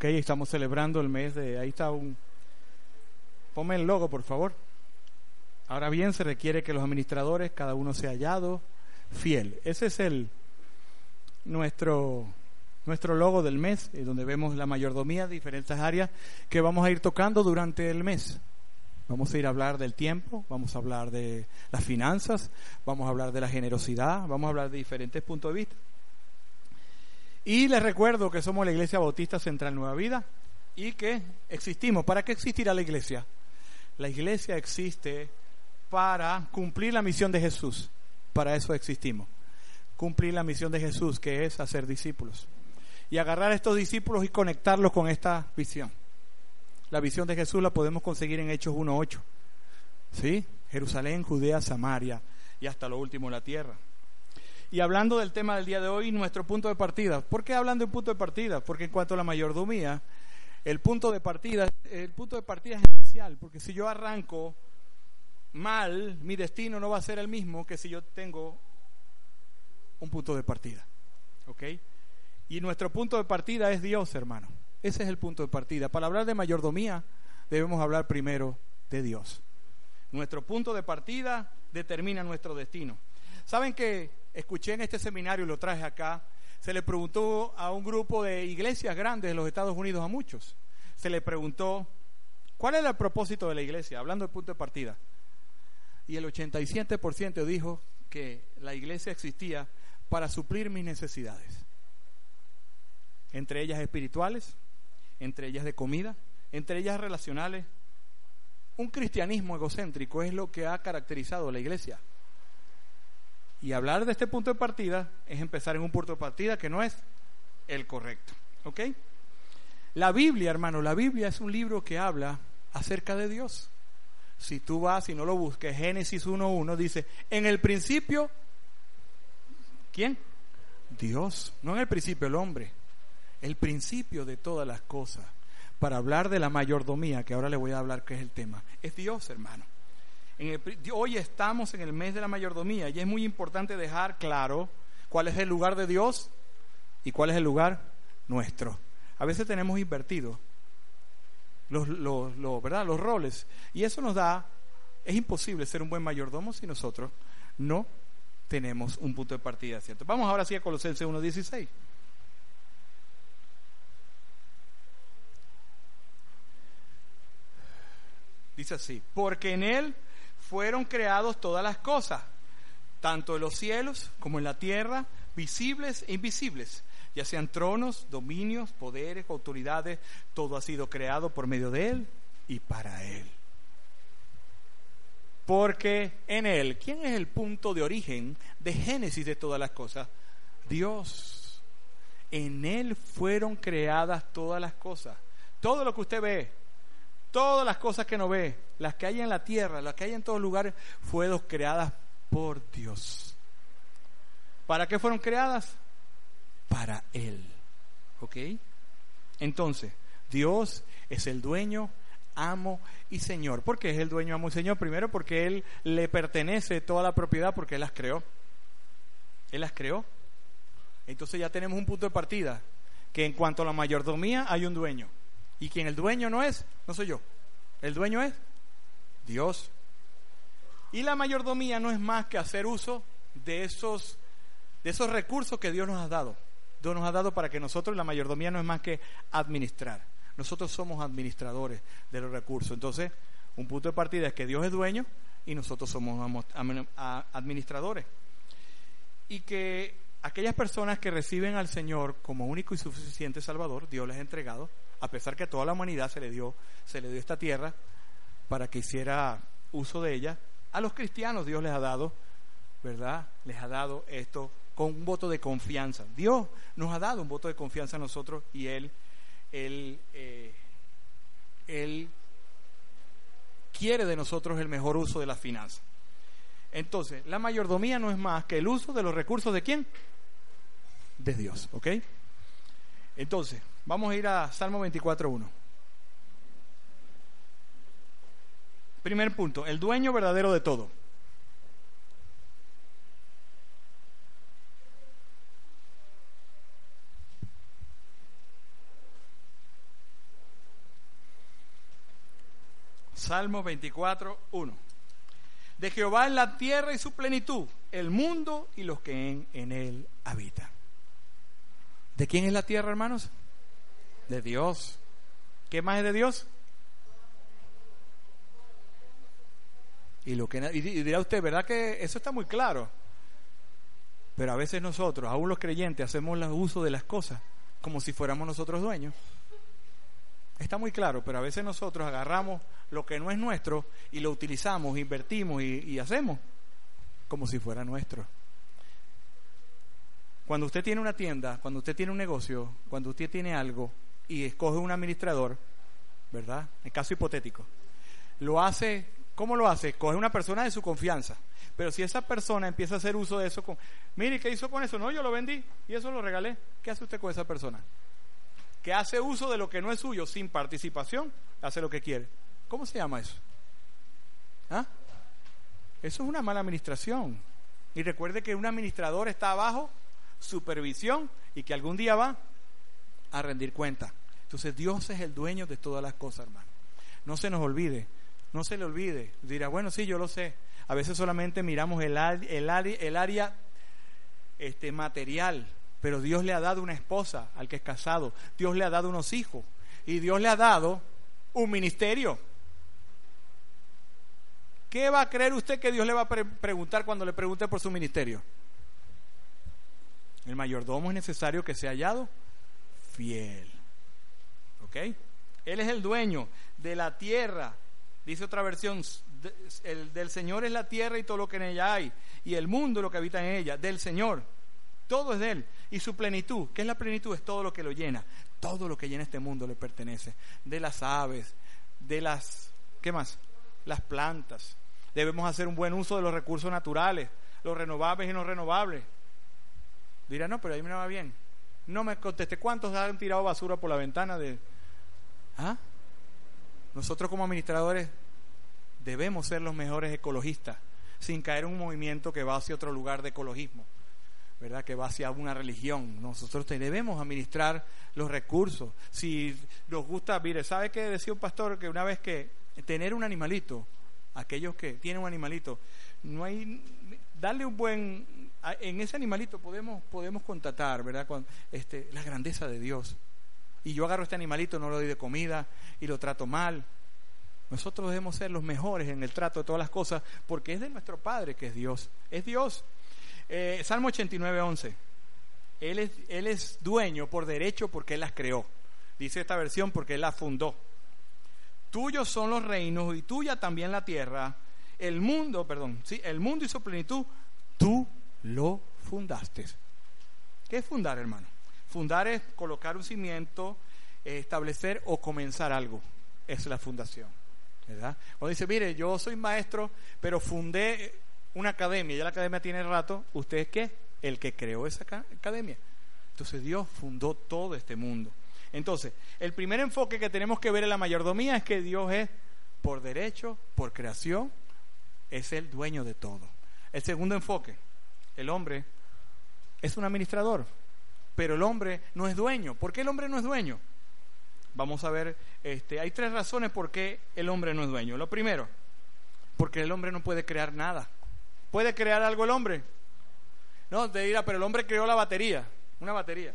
Ok, estamos celebrando el mes de... Ahí está un... Ponme el logo, por favor. Ahora bien, se requiere que los administradores, cada uno sea hallado fiel. Ese es el nuestro nuestro logo del mes, donde vemos la mayordomía diferentes áreas que vamos a ir tocando durante el mes. Vamos a ir a hablar del tiempo, vamos a hablar de las finanzas, vamos a hablar de la generosidad, vamos a hablar de diferentes puntos de vista. Y les recuerdo que somos la Iglesia Bautista Central Nueva Vida y que existimos. ¿Para qué existirá la iglesia? La iglesia existe para cumplir la misión de Jesús. Para eso existimos. Cumplir la misión de Jesús, que es hacer discípulos y agarrar a estos discípulos y conectarlos con esta visión. La visión de Jesús la podemos conseguir en Hechos 1.8. ¿Sí? Jerusalén, Judea, Samaria y hasta lo último la tierra. Y hablando del tema del día de hoy, nuestro punto de partida. ¿Por qué hablando de punto de partida? Porque en cuanto a la mayordomía, el punto de partida, el punto de partida es esencial, porque si yo arranco mal, mi destino no va a ser el mismo que si yo tengo un punto de partida. ¿Ok? Y nuestro punto de partida es Dios, hermano. Ese es el punto de partida. Para hablar de mayordomía, debemos hablar primero de Dios. Nuestro punto de partida determina nuestro destino. ¿Saben que escuché en este seminario y lo traje acá? Se le preguntó a un grupo de iglesias grandes de los Estados Unidos, a muchos. Se le preguntó, ¿cuál era el propósito de la iglesia? Hablando del punto de partida. Y el 87% dijo que la iglesia existía para suplir mis necesidades entre ellas espirituales, entre ellas de comida, entre ellas relacionales. Un cristianismo egocéntrico es lo que ha caracterizado a la iglesia. Y hablar de este punto de partida es empezar en un punto de partida que no es el correcto. ¿Ok? La Biblia, hermano, la Biblia es un libro que habla acerca de Dios. Si tú vas y no lo busques, Génesis 1.1 dice, en el principio, ¿quién? Dios, no en el principio el hombre el principio de todas las cosas, para hablar de la mayordomía, que ahora le voy a hablar que es el tema, es Dios, hermano. Hoy estamos en el mes de la mayordomía y es muy importante dejar claro cuál es el lugar de Dios y cuál es el lugar nuestro. A veces tenemos invertido los, los, ¿verdad? los roles y eso nos da, es imposible ser un buen mayordomo si nosotros no tenemos un punto de partida, ¿cierto? Vamos ahora sí a Colosenses 1.16. Dice así, porque en Él fueron creados todas las cosas, tanto en los cielos como en la tierra, visibles e invisibles, ya sean tronos, dominios, poderes, autoridades, todo ha sido creado por medio de Él y para Él. Porque en Él, ¿quién es el punto de origen, de génesis de todas las cosas? Dios. En Él fueron creadas todas las cosas. Todo lo que usted ve, Todas las cosas que no ve, las que hay en la tierra, las que hay en todos lugares, fueron creadas por Dios. ¿Para qué fueron creadas? Para Él. ¿Ok? Entonces, Dios es el dueño, amo y Señor. ¿Por qué es el dueño, amo y Señor? Primero porque Él le pertenece toda la propiedad porque Él las creó. Él las creó. Entonces ya tenemos un punto de partida, que en cuanto a la mayordomía hay un dueño. Y quien el dueño no es, no soy yo. El dueño es Dios. Y la mayordomía no es más que hacer uso de esos, de esos recursos que Dios nos ha dado. Dios nos ha dado para que nosotros, la mayordomía no es más que administrar. Nosotros somos administradores de los recursos. Entonces, un punto de partida es que Dios es dueño y nosotros somos administradores. Y que aquellas personas que reciben al Señor como único y suficiente Salvador, Dios les ha entregado a pesar que a toda la humanidad se le dio, se le dio esta tierra para que hiciera uso de ella, a los cristianos Dios les ha dado, ¿verdad? Les ha dado esto con un voto de confianza. Dios nos ha dado un voto de confianza a nosotros y Él, Él, eh, Él quiere de nosotros el mejor uso de las finanzas. Entonces, la mayordomía no es más que el uso de los recursos de quién? De Dios, ¿ok? Entonces, Vamos a ir a Salmo 24.1. Primer punto, el dueño verdadero de todo. Salmo 24, 1. De Jehová en la tierra y su plenitud, el mundo y los que en, en él habitan. ¿De quién es la tierra, hermanos? De Dios. ¿Qué más es de Dios? Y, lo que, dirá usted, ¿verdad que eso está muy claro? Pero a veces nosotros, aún los creyentes, hacemos uso de las cosas como si fuéramos nosotros dueños. Está muy claro, pero a veces nosotros agarramos lo que no es nuestro y lo utilizamos, invertimos y hacemos como si fuera nuestro. Cuando usted tiene una tienda, cuando usted tiene un negocio, cuando usted tiene algo y escoge un administrador, ¿verdad? En caso hipotético, lo hace ¿Cómo lo hace? Coge una persona de su confianza. Pero si esa persona empieza a hacer uso de eso, con, mire, ¿qué hizo con eso? No, yo lo vendí y eso lo regalé. ¿Qué hace usted con esa persona? Que hace uso de lo que no es suyo sin participación, hace lo que quiere. ¿Cómo se llama eso? ¿Ah? Eso es una mala administración. Y recuerde que un administrador está abajo supervisión y que algún día va a rendir cuenta. Entonces Dios es el dueño de todas las cosas, hermano. No se nos olvide no se le olvide. Dirá, bueno, sí, yo lo sé. A veces solamente miramos el, área este, material, pero Dios le ha dado una esposa al que es casado. Dios le ha dado unos hijos. Y Dios le ha dado un ministerio. ¿Qué va a creer usted que Dios le va a preguntar cuando le pregunte por su ministerio? El mayordomo es necesario que sea hallado fiel. ¿Ok? Él es el dueño de la tierra, Dice otra versión, el del Señor es la tierra y todo lo que en ella hay, y el mundo lo que habita en ella, del Señor. Todo es de Él. Y su plenitud, ¿qué es la plenitud? Es todo lo que lo llena. Todo lo que llena este mundo le pertenece. De las aves, de las, ¿qué más? Las plantas. Debemos hacer un buen uso de los recursos naturales, los renovables y no renovables. Dirá, no, pero ahí me va bien. No me conteste, ¿cuántos han tirado basura por la ventana de... ¿Ah? Nosotros como administradores debemos ser los mejores ecologistas, sin caer en un movimiento que va hacia otro lugar de ecologismo, ¿verdad? Que va hacia una religión. Nosotros debemos administrar los recursos. Si nos gusta, mire, ¿sabe qué decía un pastor? Que una vez que tener un animalito, aquellos que tienen un animalito, no hay, darle un buen, en ese animalito podemos, podemos contatar, ¿verdad? Con, este, la grandeza de Dios y yo agarro este animalito, no lo doy de comida y lo trato mal. Nosotros debemos ser los mejores en el trato de todas las cosas porque es de nuestro Padre que es Dios. Es Dios. Eh, Salmo 89, 11. Él es, él es dueño por derecho porque Él las creó. Dice esta versión porque Él las fundó. Tuyos son los reinos y tuya también la tierra. El mundo, perdón, sí, el mundo y su plenitud, tú lo fundaste. ¿Qué es fundar, hermano? Fundar es colocar un cimiento, eh, establecer o comenzar algo. Es la fundación. ¿verdad? Cuando dice, mire, yo soy maestro, pero fundé una academia, ya la academia tiene rato, ¿usted es qué? El que creó esa academia. Entonces Dios fundó todo este mundo. Entonces, el primer enfoque que tenemos que ver en la mayordomía es que Dios es por derecho, por creación, es el dueño de todo. El segundo enfoque, el hombre es un administrador pero el hombre no es dueño. ¿Por qué el hombre no es dueño? Vamos a ver, este, hay tres razones por qué el hombre no es dueño. Lo primero, porque el hombre no puede crear nada. ¿Puede crear algo el hombre? No, te dirá, pero el hombre creó la batería, una batería.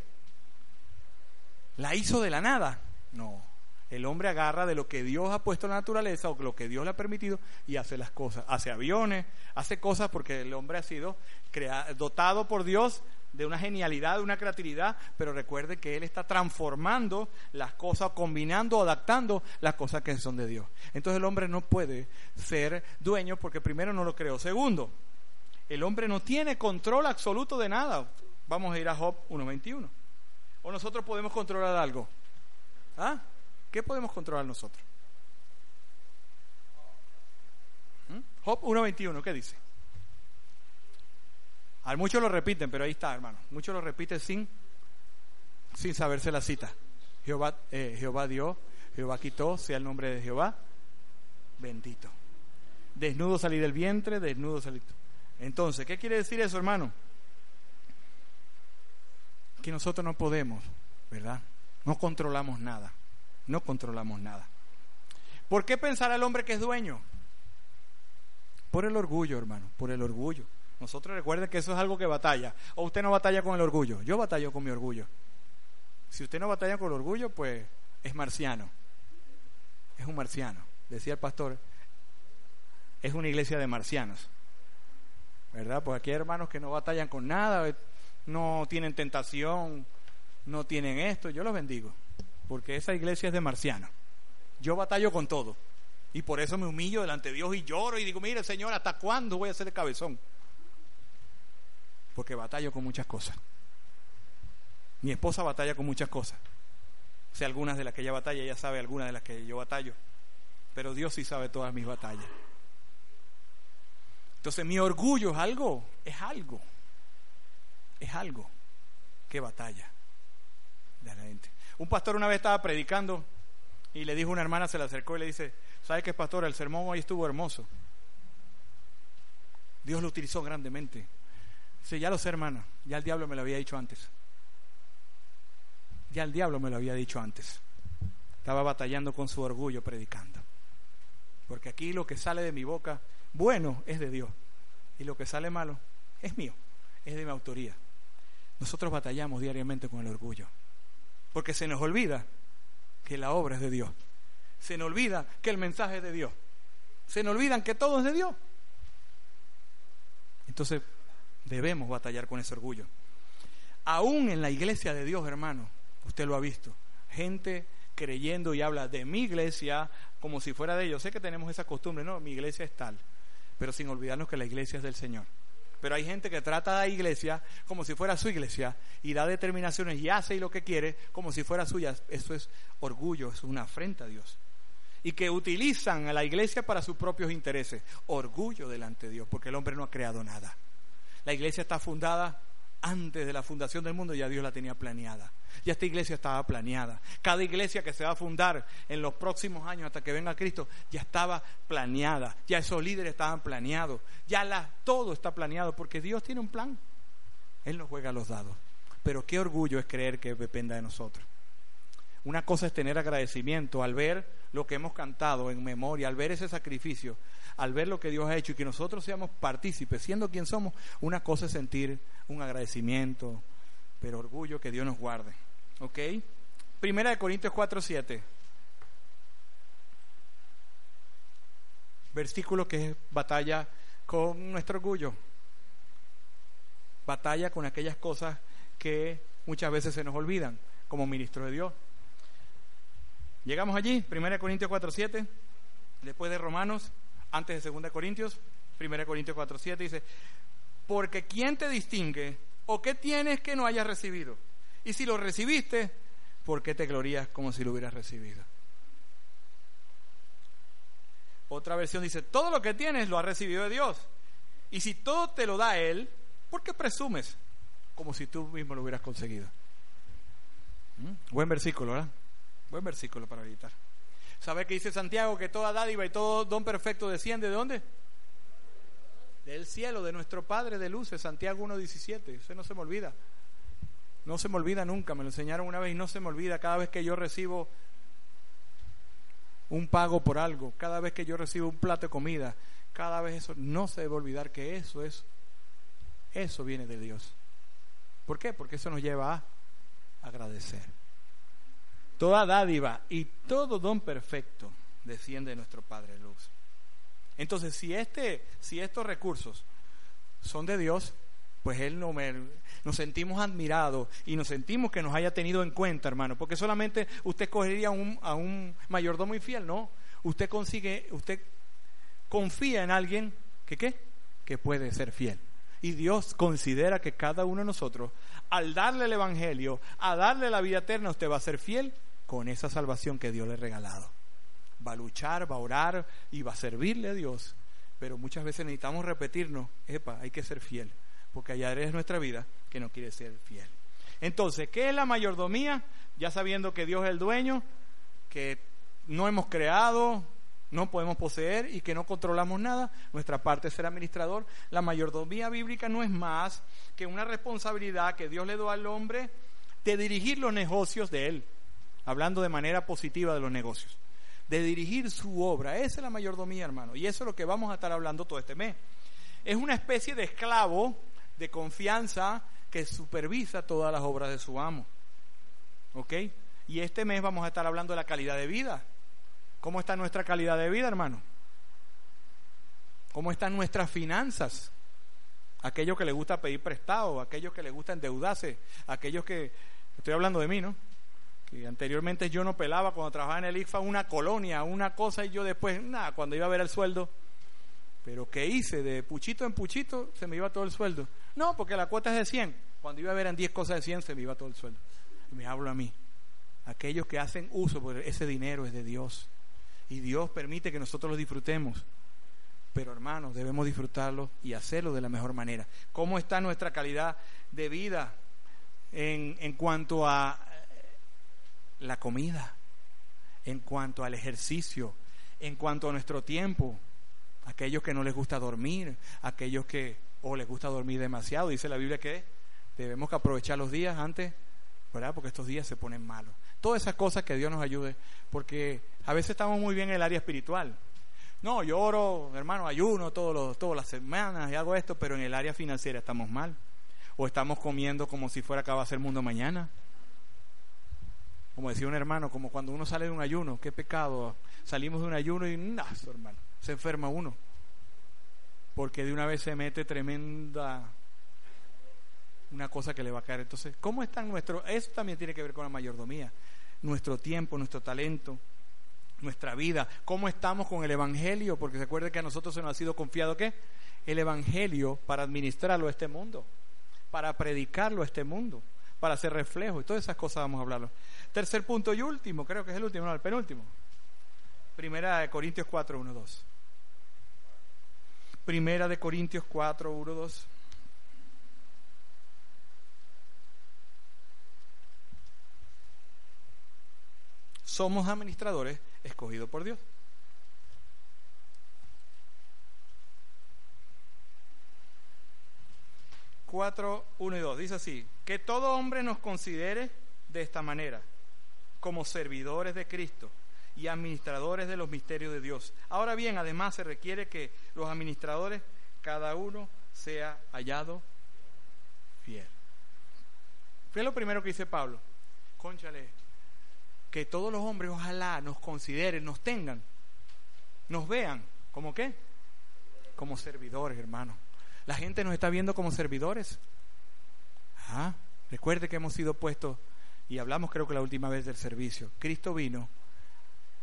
¿La hizo de la nada? No. El hombre agarra de lo que Dios ha puesto en la naturaleza o lo que Dios le ha permitido y hace las cosas. Hace aviones, hace cosas porque el hombre ha sido dotado por Dios de una genialidad, de una creatividad, pero recuerde que Él está transformando las cosas, combinando, adaptando las cosas que son de Dios. Entonces el hombre no puede ser dueño porque primero no lo creó. Segundo, el hombre no tiene control absoluto de nada. Vamos a ir a Job 1.21. ¿O nosotros podemos controlar algo? ¿Ah? ¿Qué podemos controlar nosotros? ¿Mm? Job 1.21, ¿qué dice? A muchos lo repiten, pero ahí está, hermano. Muchos lo repiten sin, sin saberse la cita. Jehová, eh, Jehová dio, Jehová quitó, sea el nombre de Jehová bendito. Desnudo salí del vientre, desnudo salí. Entonces, ¿qué quiere decir eso, hermano? Que nosotros no podemos, ¿verdad? No controlamos nada. No controlamos nada. ¿Por qué pensar al hombre que es dueño? Por el orgullo, hermano, por el orgullo. Nosotros recuerden que eso es algo que batalla. O usted no batalla con el orgullo. Yo batallo con mi orgullo. Si usted no batalla con el orgullo, pues es marciano. Es un marciano. Decía el pastor, es una iglesia de marcianos. ¿Verdad? Pues aquí hay hermanos que no batallan con nada, no tienen tentación, no tienen esto. Yo los bendigo. Porque esa iglesia es de marcianos. Yo batallo con todo. Y por eso me humillo delante de Dios y lloro y digo, mire Señor, ¿hasta cuándo voy a ser el cabezón? Porque batallo con muchas cosas. Mi esposa batalla con muchas cosas. Sé algunas de las que ella batalla, ella sabe algunas de las que yo batallo, pero Dios sí sabe todas mis batallas. Entonces mi orgullo es algo, es algo, es algo que batalla de la gente. Un pastor una vez estaba predicando y le dijo una hermana, se le acercó y le dice, ¿sabes qué, pastor? El sermón hoy estuvo hermoso. Dios lo utilizó grandemente. Sí, ya lo sé, hermana. Ya el diablo me lo había dicho antes. Ya el diablo me lo había dicho antes. Estaba batallando con su orgullo predicando. Porque aquí lo que sale de mi boca, bueno, es de Dios. Y lo que sale malo, es mío. Es de mi autoría. Nosotros batallamos diariamente con el orgullo. Porque se nos olvida que la obra es de Dios. Se nos olvida que el mensaje es de Dios. Se nos olvidan que todo es de Dios. Entonces, Debemos batallar con ese orgullo. Aún en la iglesia de Dios, hermano, usted lo ha visto. Gente creyendo y habla de mi iglesia como si fuera de ellos. Sé que tenemos esa costumbre, no, mi iglesia es tal, pero sin olvidarnos que la iglesia es del Señor. Pero hay gente que trata a la iglesia como si fuera su iglesia y da determinaciones y hace lo que quiere como si fuera suya. Eso es orgullo, es una afrenta a Dios. Y que utilizan a la iglesia para sus propios intereses. Orgullo delante de Dios, porque el hombre no ha creado nada. La iglesia está fundada antes de la fundación del mundo, ya Dios la tenía planeada. Ya esta iglesia estaba planeada. Cada iglesia que se va a fundar en los próximos años hasta que venga Cristo ya estaba planeada. Ya esos líderes estaban planeados. Ya la, todo está planeado porque Dios tiene un plan. Él no juega los dados. Pero qué orgullo es creer que dependa de nosotros. Una cosa es tener agradecimiento al ver lo que hemos cantado en memoria, al ver ese sacrificio, al ver lo que Dios ha hecho y que nosotros seamos partícipes, siendo quien somos, una cosa es sentir un agradecimiento, pero orgullo que Dios nos guarde. ¿Ok? Primera de Corintios 4, 7. Versículo que es batalla con nuestro orgullo. Batalla con aquellas cosas que muchas veces se nos olvidan como ministro de Dios. Llegamos allí, 1 Corintios 4, 7, después de Romanos, antes de 2 Corintios, 1 Corintios 4, 7 dice, porque ¿quién te distingue o qué tienes que no hayas recibido? Y si lo recibiste, ¿por qué te glorías como si lo hubieras recibido? Otra versión dice, todo lo que tienes lo has recibido de Dios. Y si todo te lo da Él, ¿por qué presumes como si tú mismo lo hubieras conseguido? ¿Mm? Buen versículo, ¿verdad? Buen versículo para editar. ¿Sabe que dice Santiago que toda dádiva y todo don perfecto desciende de dónde? Del cielo, de nuestro Padre de luces, Santiago 1.17. Eso no se me olvida. No se me olvida nunca. Me lo enseñaron una vez y no se me olvida. Cada vez que yo recibo un pago por algo, cada vez que yo recibo un plato de comida, cada vez eso, no se debe olvidar que eso es, eso viene de Dios. ¿Por qué? Porque eso nos lleva a agradecer. Toda dádiva y todo don perfecto desciende de nuestro Padre Luz. Entonces, si, este, si estos recursos son de Dios, pues Él no me, nos sentimos admirados y nos sentimos que nos haya tenido en cuenta, hermano. Porque solamente usted cogería un, a un mayordomo infiel, no. Usted consigue, usted confía en alguien que qué? Que puede ser fiel. Y Dios considera que cada uno de nosotros, al darle el Evangelio, a darle la vida eterna, usted va a ser fiel con esa salvación que Dios le ha regalado. Va a luchar, va a orar y va a servirle a Dios. Pero muchas veces necesitamos repetirnos, epa, hay que ser fiel, porque hay áreas nuestra vida que no quiere ser fiel. Entonces, ¿qué es la mayordomía? Ya sabiendo que Dios es el dueño, que no hemos creado, no podemos poseer y que no controlamos nada, nuestra parte es ser administrador. La mayordomía bíblica no es más que una responsabilidad que Dios le da al hombre de dirigir los negocios de él hablando de manera positiva de los negocios. de dirigir su obra. Esa es la mayordomía, hermano. Y eso es lo que vamos a estar hablando todo este mes. Es una especie de esclavo de confianza que supervisa todas las obras de su amo. ¿Ok? Y este mes vamos a estar hablando de la calidad de vida. ¿Cómo está nuestra calidad de vida, hermano? ¿Cómo están nuestras finanzas? Aquellos que les gusta pedir prestado, aquellos que les gusta endeudarse, aquellos que, estoy hablando de mí, ¿no? Que anteriormente yo no pelaba cuando trabajaba en el IFA una colonia, una cosa y yo después, nada, cuando iba a ver el sueldo, pero ¿qué hice? De puchito en puchito se me iba todo el sueldo. No, porque la cuota es de 100. Cuando iba a ver en 10 cosas de 100 se me iba todo el sueldo. Me hablo a mí. Aquellos que hacen uso, porque ese dinero es de Dios. Y Dios permite que nosotros lo disfrutemos. Pero hermanos, debemos disfrutarlo y hacerlo de la mejor manera. ¿Cómo está nuestra calidad de vida en, en cuanto a la comida? En cuanto al ejercicio, en cuanto a nuestro tiempo, aquellos que no les gusta dormir, aquellos que o les gusta dormir demasiado, dice la Biblia que debemos que aprovechar los días antes, ¿verdad? Porque estos días se ponen malos. Todas esas cosas que Dios nos ayude, porque a veces estamos muy bien en el área espiritual. No, yo oro, hermano, ayuno todos los, todas las semanas y hago esto, pero en el área financiera estamos mal. O estamos comiendo como si fuera a ser mundo mañana. Como decía un hermano, como cuando uno sale de un ayuno, qué pecado. Salimos de un ayuno y hermano se enferma uno. Porque de una vez se mete tremenda una cosa que le va a caer. Entonces, ¿cómo están nuestros? Eso también tiene que ver con la mayordomía. Nuestro tiempo, nuestro talento, nuestra vida. ¿Cómo estamos con el Evangelio? Porque se acuerde que a nosotros se nos ha sido confiado ¿qué? El Evangelio para administrarlo a este mundo, para predicarlo a este mundo, para hacer reflejo. Y todas esas cosas vamos a hablarlo. Tercer punto y último, creo que es el último, no, el penúltimo. Primera de Corintios 4, 1, 2. Primera de Corintios 4, 1, 2. Somos administradores escogidos por Dios. Cuatro, uno y dos. Dice así, que todo hombre nos considere de esta manera, como servidores de Cristo y administradores de los misterios de Dios. Ahora bien, además se requiere que los administradores, cada uno, sea hallado fiel. Fue lo primero que dice Pablo. Conchale, que todos los hombres ojalá nos consideren, nos tengan, nos vean, ¿como qué? Como servidores, hermano. La gente nos está viendo como servidores. Ah, recuerde que hemos sido puestos, y hablamos creo que la última vez del servicio. Cristo vino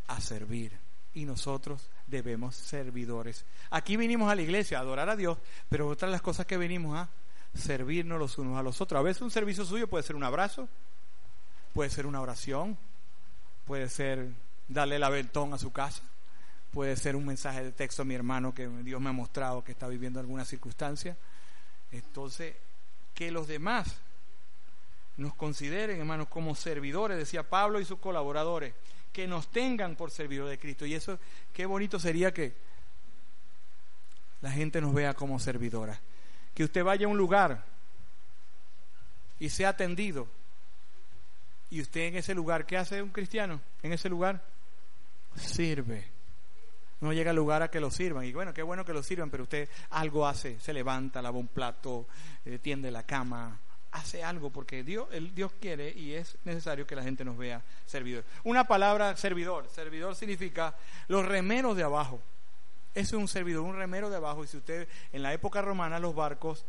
a servir y nosotros debemos servidores. Aquí vinimos a la iglesia a adorar a Dios, pero otra de las cosas que venimos a servirnos los unos a los otros. A veces un servicio suyo puede ser un abrazo, puede ser una oración, puede ser darle el aventón a su casa, puede ser un mensaje de texto a mi hermano que Dios me ha mostrado que está viviendo alguna circunstancia. Entonces, que los demás nos consideren, hermanos, como servidores, decía Pablo y sus colaboradores que nos tengan por servidor de Cristo. Y eso, qué bonito sería que la gente nos vea como servidora. Que usted vaya a un lugar y sea atendido. Y usted en ese lugar, ¿qué hace un cristiano? En ese lugar, sirve. No llega al lugar a que lo sirvan. Y bueno, qué bueno que lo sirvan, pero usted algo hace. Se levanta, lava un plato, eh, tiende la cama, hace algo porque Dios, el Dios quiere y es necesario que la gente nos vea servidor. Una palabra servidor, servidor significa los remeros de abajo. Es un servidor, un remero de abajo. Y si usted en la época romana los barcos,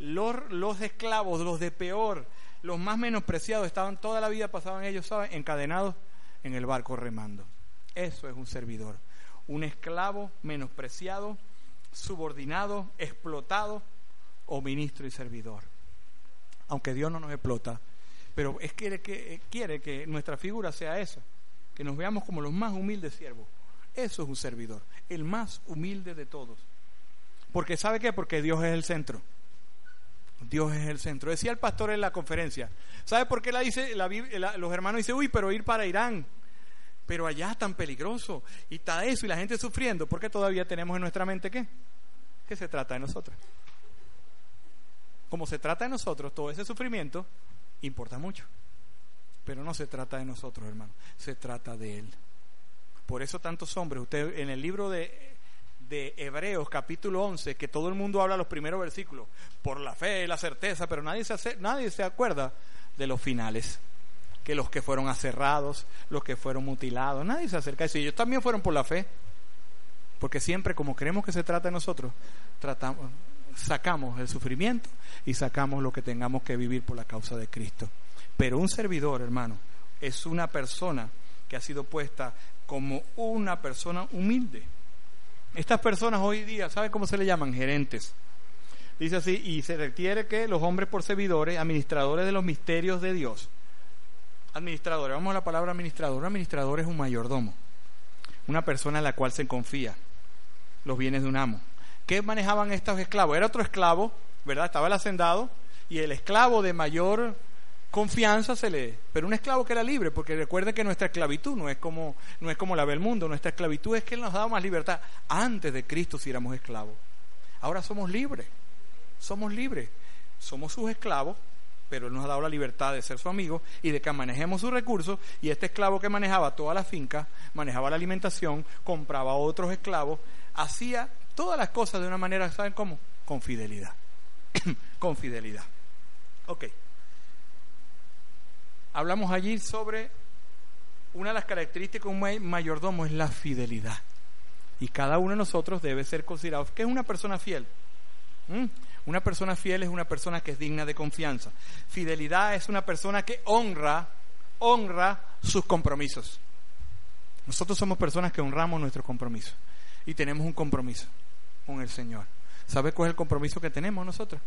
los, los esclavos, los de peor, los más menospreciados, estaban toda la vida, pasaban ellos, ¿saben? Encadenados en el barco remando. Eso es un servidor. Un esclavo menospreciado, subordinado, explotado o ministro y servidor aunque Dios no nos explota, pero es que, quiere que nuestra figura sea esa, que nos veamos como los más humildes siervos. Eso es un servidor, el más humilde de todos. Porque ¿sabe qué? Porque Dios es el centro. Dios es el centro. Decía el pastor en la conferencia. ¿Sabe por qué la dice, los hermanos dicen, uy, pero ir para Irán? Pero allá es tan peligroso. Y está eso y la gente sufriendo. porque todavía tenemos en nuestra mente qué? ¿Qué se trata de nosotros? como se trata de nosotros, todo ese sufrimiento importa mucho. Pero no se trata de nosotros, hermano, se trata de Él. Por eso tantos hombres, usted en el libro de, de Hebreos capítulo 11, que todo el mundo habla los primeros versículos, por la fe la certeza, pero nadie se, hace, nadie se acuerda de los finales, que los que fueron aserrados, los que fueron mutilados, nadie se acerca a eso. Y ellos también fueron por la fe, porque siempre como creemos que se trata de nosotros, tratamos, sacamos el sufrimiento y sacamos lo que tengamos que vivir por la causa de Cristo. Pero un servidor, hermano, es una persona que ha sido puesta como una persona humilde. Estas personas hoy día, ¿saben cómo se le llaman? Gerentes. Dice así, y se requiere que los hombres por servidores, administradores de los misterios de Dios. Administradores, vamos a la palabra administrador. Un administrador es un mayordomo, una persona en la cual se confía los bienes de un amo. ¿Qué manejaban estos esclavos? Era otro esclavo, ¿verdad? Estaba el hacendado y el esclavo de mayor confianza se le pero un esclavo que era libre porque recuerden que nuestra esclavitud no es como no es como la del mundo nuestra esclavitud es que él nos daba más libertad antes de Cristo si éramos esclavos. Ahora somos libres somos libres somos sus esclavos pero él nos ha dado la libertad de ser su amigo y de que manejemos sus recursos y este esclavo que manejaba toda la finca manejaba la alimentación compraba a otros esclavos hacía todas las cosas de una manera saben cómo con fidelidad con fidelidad. Ok hablamos allí sobre una de las características de un mayordomo es la fidelidad. Y cada uno de nosotros debe ser considerado. ¿Qué es una persona fiel? ¿Mm? Una persona fiel es una persona que es digna de confianza. Fidelidad es una persona que honra, honra sus compromisos. Nosotros somos personas que honramos nuestros compromisos y tenemos un compromiso con el Señor. ¿Sabe cuál es el compromiso que tenemos nosotros?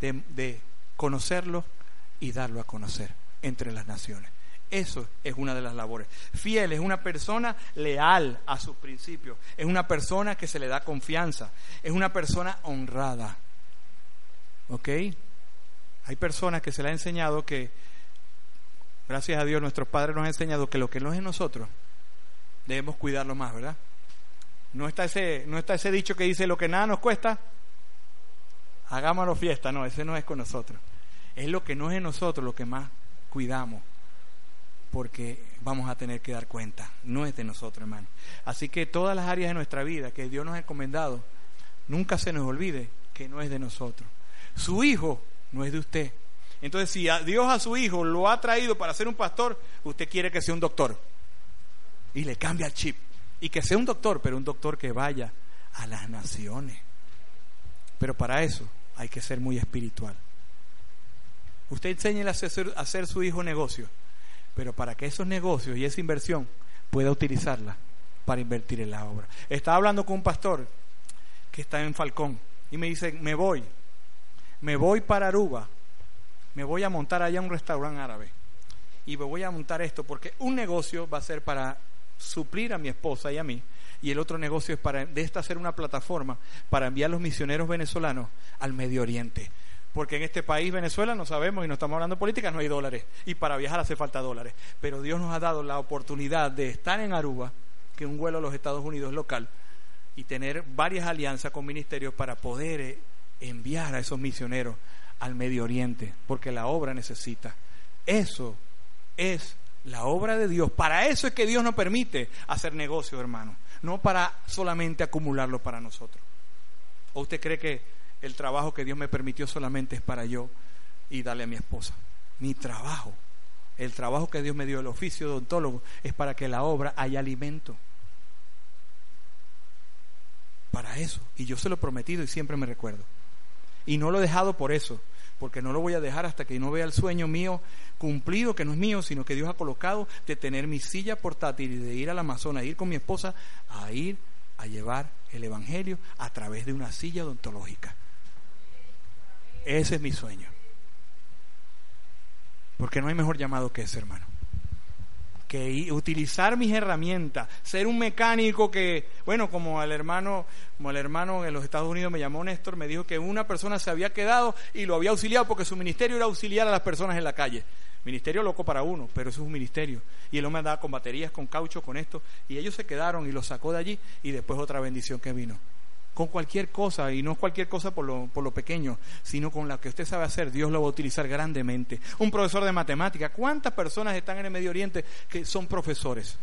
De, de conocerlo y darlo a conocer entre las naciones. Eso es una de las labores. Fiel es una persona leal a sus principios, es una persona que se le da confianza, es una persona honrada. ¿Ok? Hay personas que se le ha enseñado que, gracias a Dios, nuestros padres nos han enseñado que lo que no es en nosotros, debemos cuidarlo más, ¿verdad? No está ese, no está ese dicho que dice lo que nada nos cuesta, hagámoslo fiesta, no, ese no es con nosotros. Es lo que no es en nosotros lo que más cuidamos, porque vamos a tener que dar cuenta. No es de nosotros, hermano. Así que todas las áreas de nuestra vida que Dios nos ha encomendado, nunca se nos olvide que no es de nosotros. Su hijo no es de usted. Entonces, si Dios a su hijo lo ha traído para ser un pastor, usted quiere que sea un doctor. Y le cambia el chip. Y que sea un doctor, pero un doctor que vaya a las naciones. Pero para eso hay que ser muy espiritual. Usted enseñe a hacer, a hacer su hijo negocio, pero para que esos negocios y esa inversión pueda utilizarla para invertir en la obra. Estaba hablando con un pastor que está en Falcón y me dice, me voy, me voy para Aruba, me voy a montar allá un restaurante árabe y me voy a montar esto porque un negocio va a ser para suplir a mi esposa y a mí y el otro negocio es para de esta hacer una plataforma para enviar los misioneros venezolanos al Medio Oriente porque en este país, Venezuela, no sabemos y no estamos hablando de política, no hay dólares. Y para viajar hace falta dólares. Pero Dios nos ha dado la oportunidad de estar en Aruba, que un vuelo a los Estados Unidos local, y tener varias alianzas con ministerios para poder eh, enviar a esos misioneros al Medio Oriente, porque la obra necesita. Eso es la obra de Dios. Para eso es que Dios nos permite hacer negocios, hermano. No para solamente acumularlo para nosotros. ¿O usted cree que el trabajo que Dios me permitió solamente es para yo y darle a mi esposa. Mi trabajo, el trabajo que Dios me dio, el oficio de odontólogo, es para que la obra haya alimento. Para eso. Y yo se lo he prometido y siempre me recuerdo. Y no lo he dejado por eso, porque no lo voy a dejar hasta que no vea el sueño mío cumplido, que no es mío, sino que Dios ha colocado de tener mi silla portátil y de ir al Amazonas, ir con mi esposa, a ir a llevar el Evangelio a través de una silla odontológica. Ese es mi sueño. Porque no hay mejor llamado que ese, hermano. Que utilizar mis herramientas, ser un mecánico que, bueno, como el hermano, como el hermano en los Estados Unidos me llamó Néstor, me dijo que una persona se había quedado y lo había auxiliado porque su ministerio era auxiliar a las personas en la calle. Ministerio loco para uno, pero eso es un ministerio. Y él me andaba con baterías, con caucho, con esto. Y ellos se quedaron y lo sacó de allí y después otra bendición que vino con cualquier cosa, y no cualquier cosa por lo, por lo pequeño, sino con la que usted sabe hacer, Dios lo va a utilizar grandemente. Un profesor de matemática, ¿cuántas personas están en el Medio Oriente que son profesores?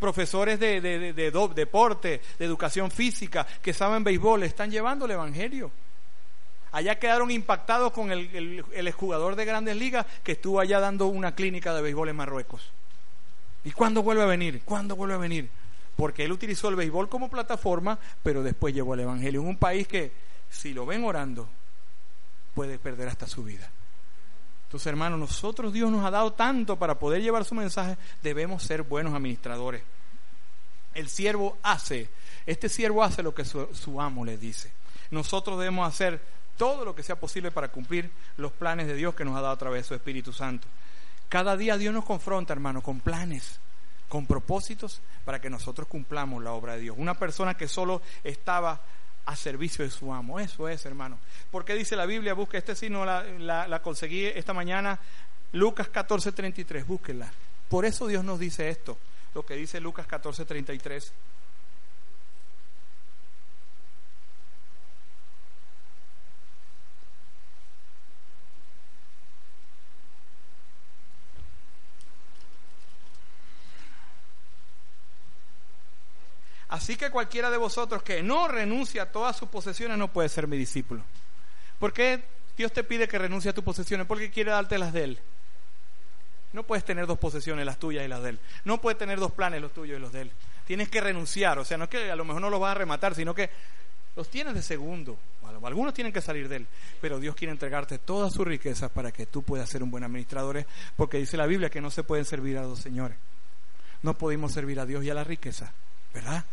profesores de, de, deporte, de educación física, que saben béisbol, están llevando el Evangelio. Allá quedaron impactados con el, el, el jugador de grandes ligas que estuvo allá dando una clínica de béisbol en Marruecos. ¿Y cuándo vuelve a venir? ¿Cuándo vuelve a venir? Porque él utilizó el béisbol como plataforma, pero después llevó el Evangelio en un país que, si lo ven orando, puede perder hasta su vida. Entonces, hermanos, nosotros Dios nos ha dado tanto para poder llevar su mensaje, debemos ser buenos administradores. El siervo hace, este siervo hace lo que su, su amo le dice. Nosotros debemos hacer todo lo que sea posible para cumplir los planes de Dios que nos ha dado a través de su Espíritu Santo. Cada día Dios nos confronta, hermano, con planes, con propósitos para que nosotros cumplamos la obra de Dios. Una persona que solo estaba a servicio de su amo. Eso es, hermano. Porque dice la Biblia, busca este signo, la, la, conseguí esta mañana, Lucas 14:33, búsquenla. Por eso Dios nos dice esto, lo que dice Lucas 14:33. Así que cualquiera de vosotros que no renuncia a todas sus posesiones no puede ser mi discípulo. ¿Por qué Dios te pide que renuncie a tus posesiones? Porque quiere darte las de Él. No puedes tener dos posesiones, las tuyas y las de Él. No puedes tener dos planes, los tuyos y los de Él. Tienes que renunciar. O sea, no es que a lo mejor no los vas a rematar, sino que los tienes de segundo. Algunos tienen que salir de Él. Pero Dios quiere entregarte todas sus riquezas para que tú puedas ser un buen administrador. Porque dice la Biblia que no se pueden servir a dos señores. No podemos servir a Dios y a la riqueza. ¿Verdad?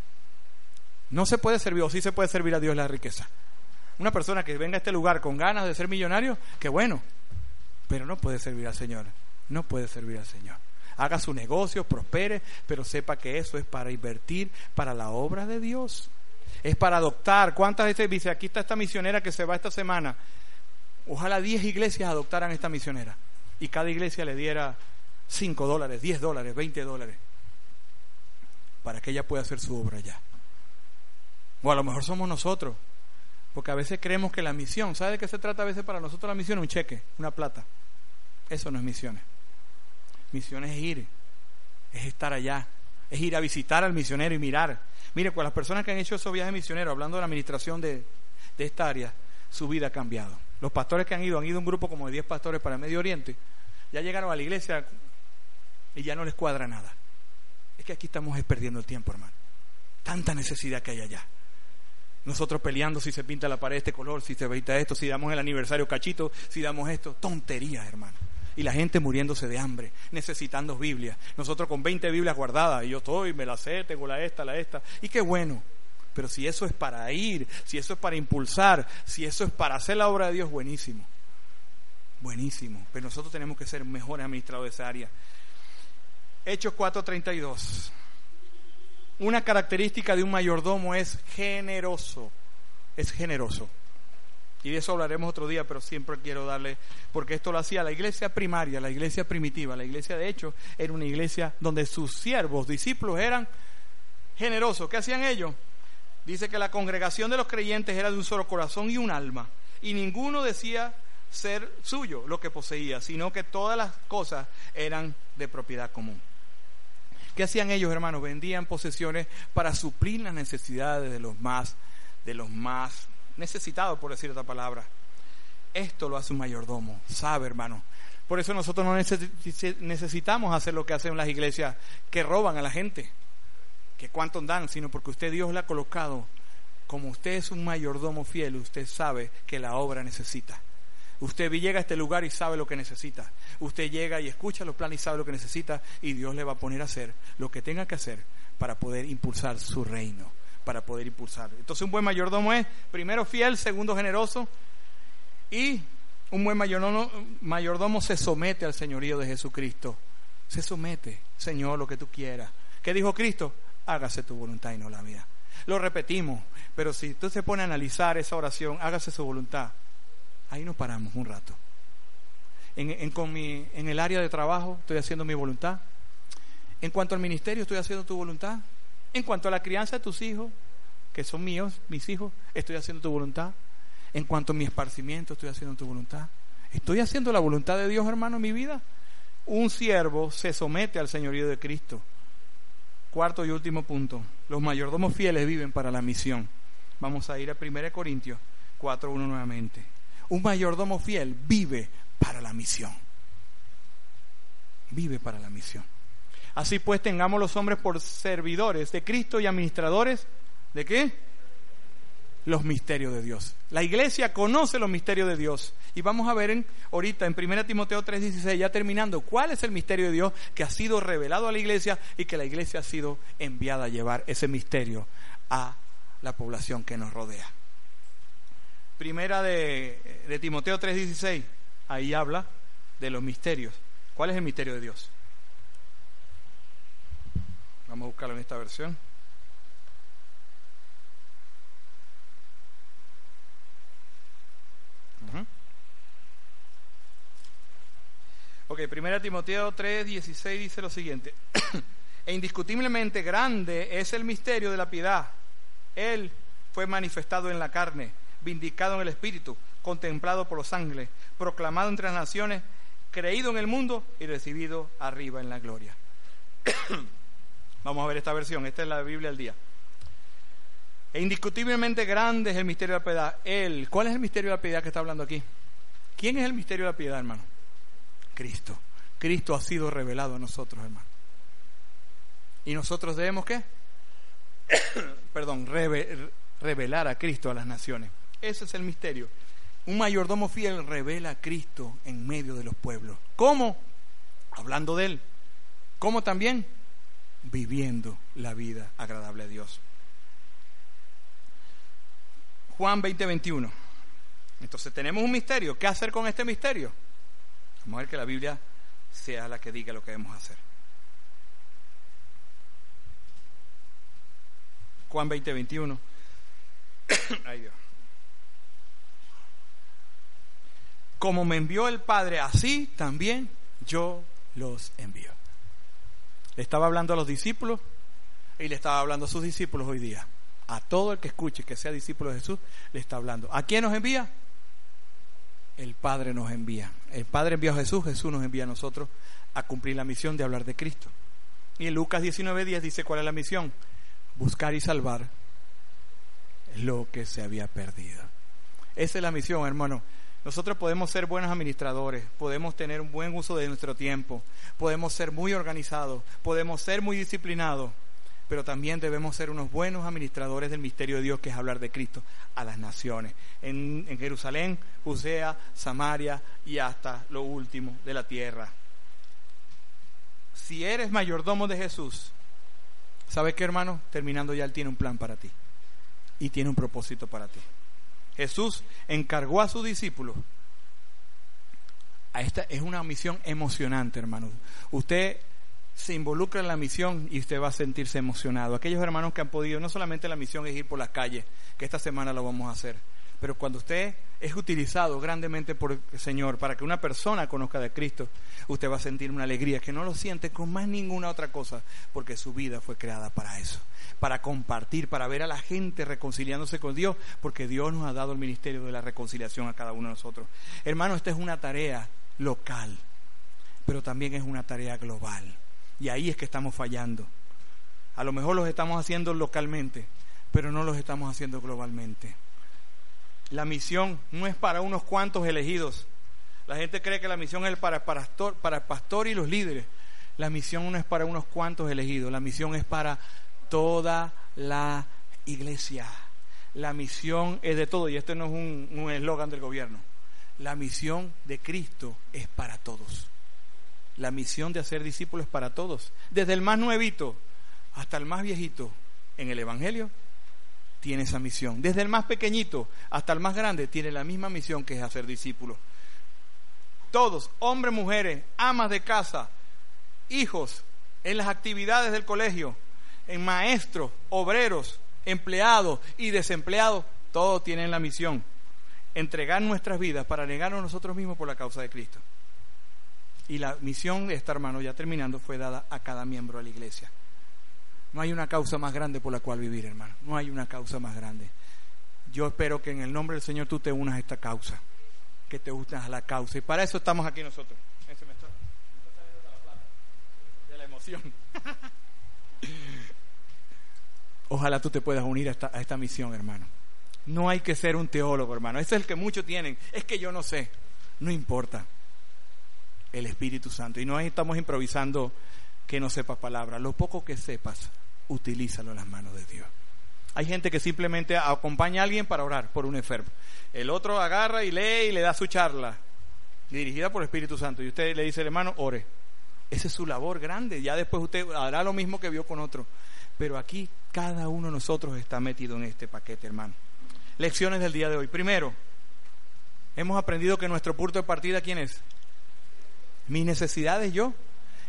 No se puede servir, o sí se puede servir a Dios la riqueza. Una persona que venga a este lugar con ganas de ser millonario, qué bueno, pero no puede servir al Señor. No puede servir al Señor. Haga su negocio, prospere, pero sepa que eso es para invertir para la obra de Dios. Es para adoptar. ¿Cuántas veces dice, aquí está esta misionera que se va esta semana? Ojalá 10 iglesias adoptaran esta misionera y cada iglesia le diera 5 dólares, 10 dólares, 20 dólares para que ella pueda hacer su obra allá. O a lo mejor somos nosotros. Porque a veces creemos que la misión, ¿sabe de qué se trata a veces para nosotros la misión? Un cheque, una plata. Eso no es misiones. Misiones es ir, es estar allá, es ir a visitar al misionero y mirar. Mire, con las personas que han hecho esos viajes misioneros, hablando de la administración de, de esta área, su vida ha cambiado. Los pastores que han ido, han ido un grupo como de 10 pastores para el Medio Oriente, ya llegaron a la iglesia y ya no les cuadra nada. Es que aquí estamos perdiendo el tiempo, hermano. Tanta necesidad que hay allá. Nosotros peleando si se pinta la pared de este color, si se pinta esto, si damos el aniversario cachito, si damos esto. Tonterías, hermano. Y la gente muriéndose de hambre, necesitando Biblias. Nosotros con 20 Biblias guardadas, y yo estoy, me la sé, tengo la esta, la esta. Y qué bueno. Pero si eso es para ir, si eso es para impulsar, si eso es para hacer la obra de Dios, buenísimo. Buenísimo. Pero nosotros tenemos que ser mejores administradores de esa área. Hechos 4:32. Una característica de un mayordomo es generoso, es generoso. Y de eso hablaremos otro día, pero siempre quiero darle, porque esto lo hacía la iglesia primaria, la iglesia primitiva. La iglesia, de hecho, era una iglesia donde sus siervos, discípulos, eran generosos. ¿Qué hacían ellos? Dice que la congregación de los creyentes era de un solo corazón y un alma. Y ninguno decía ser suyo lo que poseía, sino que todas las cosas eran de propiedad común. ¿Qué hacían ellos, hermanos? Vendían posesiones para suplir las necesidades de los más, de los más necesitados, por decir otra palabra. Esto lo hace un mayordomo, sabe, hermano. Por eso nosotros no necesitamos hacer lo que hacen las iglesias que roban a la gente, que cuánto dan, sino porque usted Dios le ha colocado. Como usted es un mayordomo fiel, usted sabe que la obra necesita. Usted llega a este lugar y sabe lo que necesita. Usted llega y escucha los planes y sabe lo que necesita y Dios le va a poner a hacer lo que tenga que hacer para poder impulsar su reino, para poder impulsar. Entonces un buen mayordomo es primero fiel, segundo generoso y un buen mayordomo, se somete al señorío de Jesucristo. Se somete, Señor, lo que tú quieras. ¿Qué dijo Cristo? Hágase tu voluntad y no la mía. Lo repetimos, pero si usted se pone a analizar esa oración, hágase su voluntad ahí nos paramos un rato. En, el área de trabajo estoy haciendo mi voluntad. En cuanto al ministerio estoy haciendo tu voluntad. En cuanto a la crianza de tus hijos, que son míos, mis hijos, estoy haciendo tu voluntad. En cuanto a mi esparcimiento, estoy haciendo tu voluntad. Estoy haciendo la voluntad de Dios, hermano, en mi vida. Un siervo se somete al señorío de Cristo. Cuarto y último punto. Los mayordomos fieles viven para la misión. Vamos a ir a 1 Corintios 4.1 nuevamente. Un mayordomo fiel vive para la misión. Vive para la misión. Así pues, tengamos los hombres por servidores de Cristo y administradores de qué? Los misterios de Dios. La iglesia conoce los misterios de Dios. Y vamos a ver en, ahorita en 1 Timoteo 3:16, ya terminando, cuál es el misterio de Dios que ha sido revelado a la iglesia y que la iglesia ha sido enviada a llevar ese misterio a la población que nos rodea. Primera de, de Timoteo 3:16, ahí habla de los misterios. ¿Cuál es el misterio de Dios? Vamos a buscarlo en esta versión. Ok, 1 Timoteo 3, 16 dice lo siguiente. e indiscutiblemente grande es el misterio de la piedad. Él fue manifestado en la carne, vindicado en el Espíritu, contemplado por los ángeles, proclamado entre las naciones, creído en el mundo y recibido arriba en la gloria. Vamos a ver esta versión, esta es la Biblia al día. E indiscutiblemente grande es el misterio de la piedad. Él, ¿cuál es el misterio de la piedad que está hablando aquí? ¿Quién es el misterio de la piedad, hermano? Cristo. Cristo ha sido revelado a nosotros, hermano. ¿Y nosotros debemos qué? Perdón, revelar a Cristo a las naciones. Ese es el misterio. Un mayordomo fiel revela a Cristo en medio de los pueblos. ¿Cómo? Hablando de Él. ¿Cómo también? Viviendo la vida agradable a Dios. Juan 20, 21. Entonces tenemos un misterio. ¿Qué hacer con este misterio? Vamos a ver que la Biblia sea la que diga lo que debemos hacer. Juan 20, 21. Ay Dios. Como me envió el Padre, así también yo los envío. Le estaba hablando a los discípulos y le estaba hablando a sus discípulos hoy día. A todo el que escuche que sea discípulo de Jesús, le está hablando. ¿A quién nos envía? el Padre nos envía. El Padre envió a Jesús, Jesús nos envía a nosotros a cumplir la misión de hablar de Cristo. Y en Lucas 19:10 dice cuál es la misión: buscar y salvar lo que se había perdido. Esa es la misión, hermano. Nosotros podemos ser buenos administradores, podemos tener un buen uso de nuestro tiempo, podemos ser muy organizados, podemos ser muy disciplinados, pero también debemos ser unos buenos administradores del misterio de Dios, que es hablar de Cristo a las naciones, en, Jerusalén, Judea, Samaria y hasta lo último de la tierra. Si eres mayordomo de Jesús, ¿sabes qué, hermano? Terminando ya, Él tiene un plan para ti y tiene un propósito para ti. Jesús encargó a sus discípulos. Esta es una misión emocionante, hermano. Usted se involucra en la misión y usted va a sentirse emocionado. Aquellos hermanos que han podido, no solamente la misión es ir por las calles, que esta semana lo vamos a hacer, pero cuando usted es utilizado grandemente por el Señor para que una persona conozca de Cristo, usted va a sentir una alegría que no lo siente con más ninguna otra cosa, porque su vida fue creada para eso, para compartir, para ver a la gente reconciliándose con Dios, porque Dios nos ha dado el ministerio de la reconciliación a cada uno de nosotros. Hermano, esta es una tarea local, pero también es una tarea global. Y ahí es que estamos fallando. A lo mejor los estamos haciendo localmente, pero no los estamos haciendo globalmente. La misión no es para unos cuantos elegidos. La gente cree que la misión es para, pastor, para el pastor y los líderes. La misión no es para unos cuantos elegidos, la misión es para toda la iglesia. La misión es de todo, y este no es un eslogan del gobierno. La misión de Cristo es para todos. La misión de hacer discípulos para todos, desde el más nuevito hasta el más viejito en el Evangelio, tiene esa misión. Desde el más pequeñito hasta el más grande tiene la misma misión que es hacer discípulos. Todos, hombres, mujeres, amas de casa, hijos, en las actividades del colegio, en maestros, obreros, empleados y desempleados, todos tienen la misión, entregar nuestras vidas para negarnos nosotros mismos por la causa de Cristo. Y la misión de esta hermano, ya terminando, fue dada a cada miembro de la iglesia. No hay una causa más grande por la cual vivir, hermano. No hay una causa más grande. Yo espero que en el nombre del Señor tú te unas a esta causa. Que te unas a la causa. Y para eso estamos aquí nosotros. Ese me está, de la emoción. Ojalá tú te puedas unir a esta, a esta misión, hermano. No hay que ser un teólogo, hermano. Ese es el que muchos tienen. Es que yo no sé. No importa. El Espíritu Santo. Y no estamos improvisando que no sepas palabras. Lo poco que sepas, utilízalo en las manos de Dios. Hay gente que simplemente acompaña a alguien para orar por un enfermo. El otro agarra y lee y le da su charla, dirigida por el Espíritu Santo. Y usted le dice, hermano, ore. Esa es su labor grande. Ya después usted hará lo mismo que vio con otro. Pero aquí cada uno de nosotros está metido en este paquete, hermano. Lecciones del día de hoy. Primero, hemos aprendido que nuestro punto de partida, ¿quién es? Mis necesidades yo.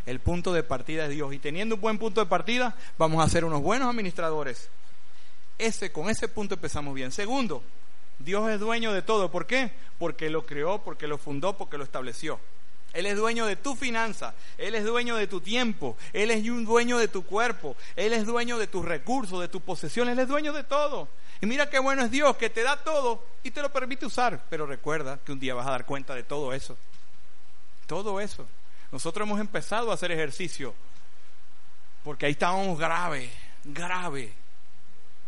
El punto de partida es Dios. Y teniendo un buen punto de partida, vamos a ser unos buenos administradores. Ese, con ese punto empezamos bien. Segundo, Dios es dueño de todo. ¿Por qué? Porque lo creó, porque lo fundó, porque lo estableció. Él es dueño de tu finanza, Él es dueño de tu tiempo, Él es un dueño de tu cuerpo, Él es dueño de tus recursos, de tus posesiones, Él es dueño de todo. Y mira qué bueno es Dios que te da todo y te lo permite usar. Pero recuerda que un día vas a dar cuenta de todo eso. Todo eso. Nosotros hemos empezado a hacer ejercicio porque ahí estábamos grave, grave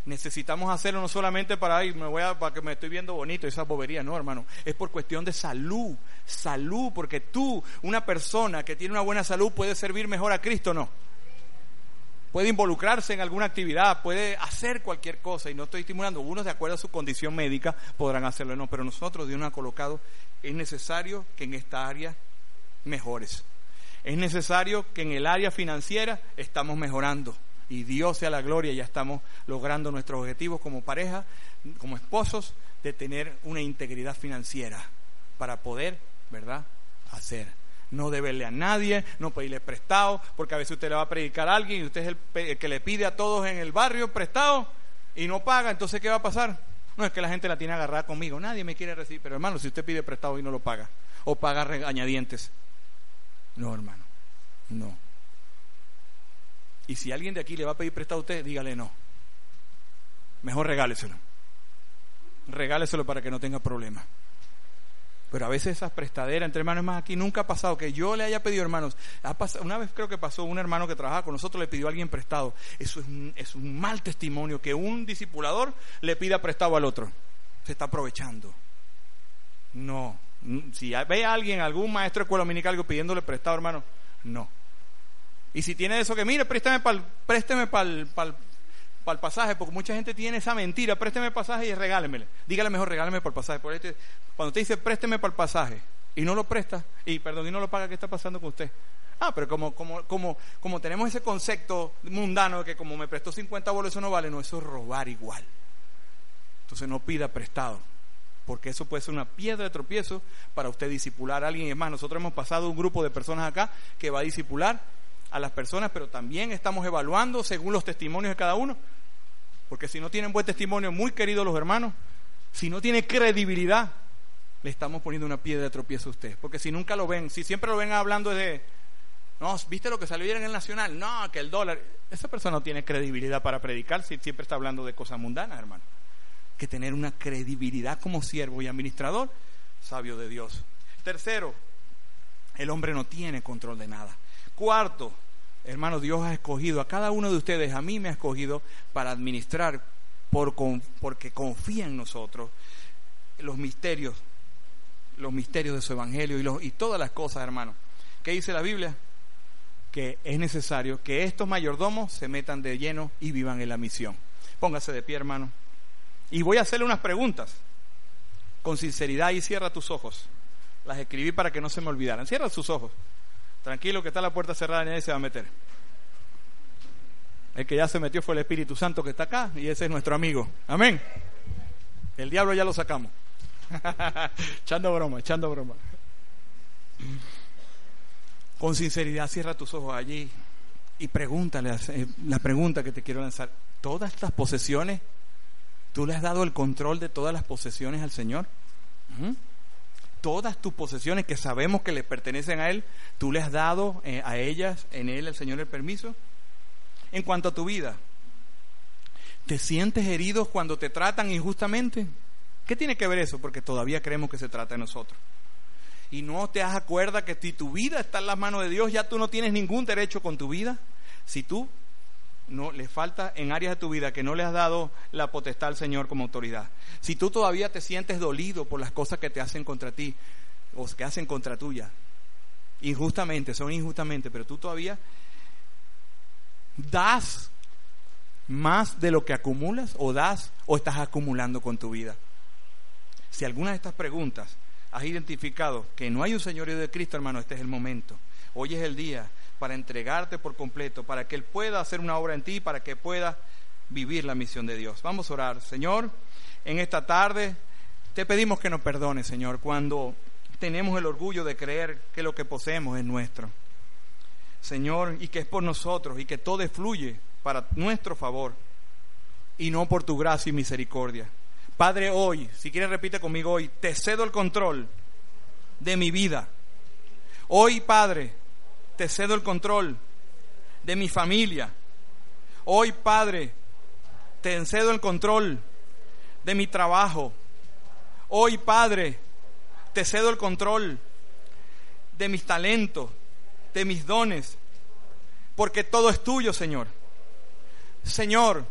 necesitamos hacerlo no solamente para, ay, me voy a, para que me estoy viendo bonito, esa bobería, no, hermano. Es por cuestión de salud, salud, porque tú, una persona que tiene una buena salud, puede servir mejor a Cristo, ¿no? Puede involucrarse en alguna actividad, puede hacer cualquier cosa, y no estoy estimulando. Unos, de acuerdo a su condición médica, podrán hacerlo, no, pero nosotros, Dios nos ha colocado, es necesario que en esta área mejores. Es necesario que en el área financiera estamos mejorando y Dios sea la gloria, ya estamos logrando nuestros objetivos como pareja, como esposos, de tener una integridad financiera para poder, ¿verdad?, hacer. No deberle a nadie, no pedirle prestado, porque a veces usted le va a predicar a alguien y usted es el, que le pide a todos en el barrio prestado y no paga, entonces ¿qué va a pasar? No es que la gente la tiene agarrada conmigo, nadie me quiere recibir, pero hermano, si usted pide prestado y no lo paga, o paga añadientes, no hermano, no. Y si alguien de aquí le va a pedir prestado a usted, dígale no. Mejor regáleselo. Regáleselo para que no tenga problemas. Pero a veces esas prestaderas entre hermanos más aquí nunca ha pasado que yo le haya pedido hermanos. Ha pasado, una vez creo que pasó un hermano que trabajaba con nosotros le pidió a alguien prestado. Eso es un, es un mal testimonio que un discipulador le pida prestado al otro. Se está aprovechando. No. Si ve a alguien, algún maestro de escuela dominical pidiéndole prestado, hermano, no. Y si tiene eso que, mire, préstame para présteme para el, pasaje, porque mucha gente tiene esa mentira, présteme el pasaje y regálemele. Dígale mejor, regáleme por el pasaje. Por este, cuando usted dice présteme para el pasaje y no lo presta, y perdón, y no lo paga, ¿qué está pasando con usted? Ah, pero como, como, como, como tenemos ese concepto mundano de que como me prestó 50 bolos, eso no vale, no, eso es robar igual. Entonces no pida prestado, porque eso puede ser una piedra de tropiezo para usted disipular a alguien. Es más, nosotros hemos pasado un grupo de personas acá que va a disipular a las personas, pero también estamos evaluando según los testimonios de cada uno. Porque si no tienen buen testimonio, muy queridos los hermanos, si no tiene credibilidad, le estamos poniendo una piedra de tropiezo a usted. Porque si nunca lo ven, si siempre lo ven hablando de, no, ¿viste lo que salió ayer en el Nacional? No, que el dólar. Esa persona no tiene credibilidad para predicar si siempre está hablando de cosas mundanas, hermano. Que tener una credibilidad como siervo y administrador, sabio de Dios. Tercero, el hombre no tiene control de nada. Cuarto, hermano, Dios ha escogido a cada uno de ustedes, a mí me ha escogido para administrar por, porque confía en nosotros los misterios, los misterios de su evangelio y, y todas las cosas, hermano. ¿Qué dice la Biblia? Que es necesario que estos mayordomos se metan de lleno y vivan en la misión. Póngase de pie, hermano. Y voy a hacerle unas preguntas con sinceridad y cierra tus ojos. Las escribí para que no se me olvidaran. Cierra sus ojos. Tranquilo que está la puerta cerrada y nadie se va a meter. El que ya se metió fue el Espíritu Santo que está acá y ese es nuestro amigo. Amén. El diablo ya lo sacamos. echando broma, echando broma. Con sinceridad cierra tus ojos allí y pregúntale eh, la pregunta que te quiero lanzar. ¿Todas estas posesiones, tú le has dado el control de todas las posesiones al Señor? Todas tus posesiones que sabemos que le pertenecen a Él, tú le has dado eh, a ellas, en Él, el Señor, el permiso. En cuanto a tu vida, ¿te sientes herido cuando te tratan injustamente? ¿Qué tiene que ver eso? Porque todavía creemos que se trata de nosotros. Y no te das acuerda que si tu vida está en las manos de Dios, ya tú no tienes ningún derecho con tu vida. Si tú no le falta en áreas de tu vida que no le has dado la potestad al Señor como autoridad. Si tú todavía te sientes dolido por las cosas que te hacen contra ti o que hacen contra tuya, injustamente, son injustamente, pero tú todavía das más de lo que acumulas o das o estás acumulando con tu vida. Si alguna de estas preguntas has identificado que no hay un señorío de Cristo, hermano, este es el momento. Hoy es el día para entregarte por completo, para que Él pueda hacer una obra en ti, para que pueda vivir la misión de Dios. Vamos a orar. Señor, en esta tarde te pedimos que nos perdones, Señor, cuando tenemos el orgullo de creer que lo que poseemos es nuestro. Señor, y que es por nosotros y que todo fluye para nuestro favor y no por tu gracia y misericordia. Padre, hoy, si quieres repite conmigo hoy, te cedo el control de mi vida. Hoy, Padre, te cedo el control de mi familia. Hoy, Padre, te cedo el control de mi trabajo. Hoy, Padre, te cedo el control de mis talentos, de mis dones, porque todo es tuyo, Señor. Señor,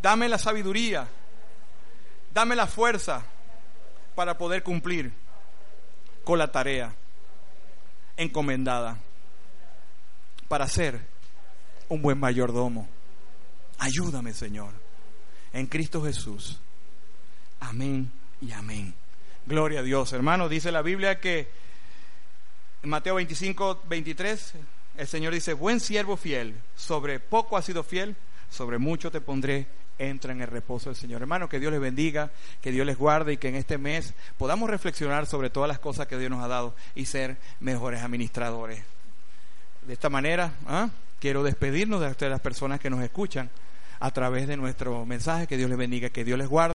dame la sabiduría, dame la fuerza para poder cumplir con la tarea encomendada para ser un buen mayordomo. Ayúdame, Señor, en Cristo Jesús. Amén y amén. Gloria a Dios, hermano. Dice la Biblia que en Mateo 25, 23, el Señor dice, buen siervo fiel, sobre poco has sido fiel, sobre mucho te pondré entra en el reposo del Señor. Hermano, que Dios les bendiga, que Dios les guarde y que en este mes podamos reflexionar sobre todas las cosas que Dios nos ha dado y ser mejores administradores. De esta manera, ¿ah? quiero despedirnos de las personas que nos escuchan a través de nuestro mensaje. Que Dios les bendiga, que Dios les guarde.